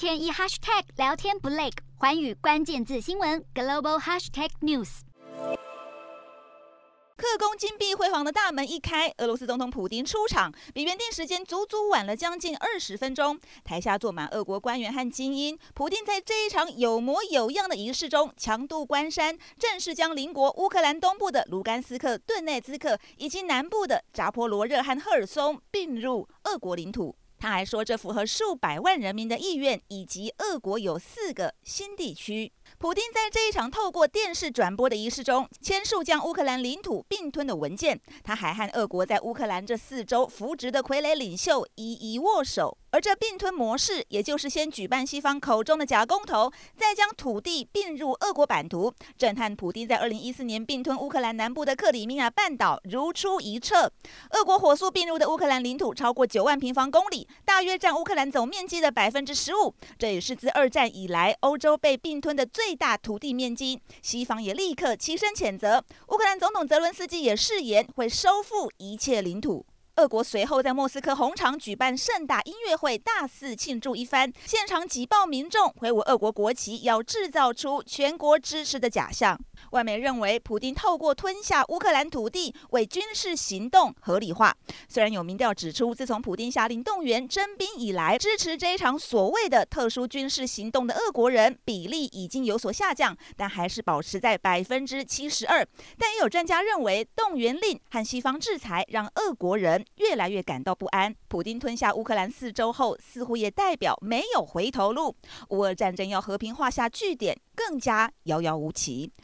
天一 hashtag 聊天不累，环宇关键字新闻 global hashtag news。克宫金碧辉煌的大门一开，俄罗斯总统普丁出场，比原定时间足足晚了将近二十分钟。台下坐满俄国官员和精英，普丁在这一场有模有样的仪式中，强渡关山，正式将邻国乌克兰东部的卢甘斯克、顿内兹克以及南部的扎波罗热和赫尔松并入俄国领土。他还说，这符合数百万人民的意愿，以及俄国有四个新地区。普丁在这一场透过电视转播的仪式中，签署将乌克兰领土并吞的文件。他还和俄国在乌克兰这四周扶植的傀儡领袖一一握手。而这并吞模式，也就是先举办西方口中的假公投，再将土地并入俄国版图。正和普丁在二零一四年并吞乌克兰南部的克里米亚半岛如出一辙。俄国火速并入的乌克兰领土超过九万平方公里，大约占乌克兰总面积的百分之十五。这也是自二战以来欧洲被并吞的最大土地面积。西方也立刻齐声谴责。乌克兰总统泽伦斯基也誓言会收复一切领土。俄国随后在莫斯科红场举办盛大音乐会，大肆庆祝一番，现场挤爆民众挥舞俄国国旗，要制造出全国支持的假象。外媒认为，普丁透过吞下乌克兰土地为军事行动合理化。虽然有民调指出，自从普丁下令动员征兵以来，支持这一场所谓的特殊军事行动的俄国人比例已经有所下降，但还是保持在百分之七十二。但也有专家认为，动员令和西方制裁让俄国人越来越感到不安。普京吞下乌克兰四周后，似乎也代表没有回头路。乌俄战争要和平画下句点，更加遥遥无期。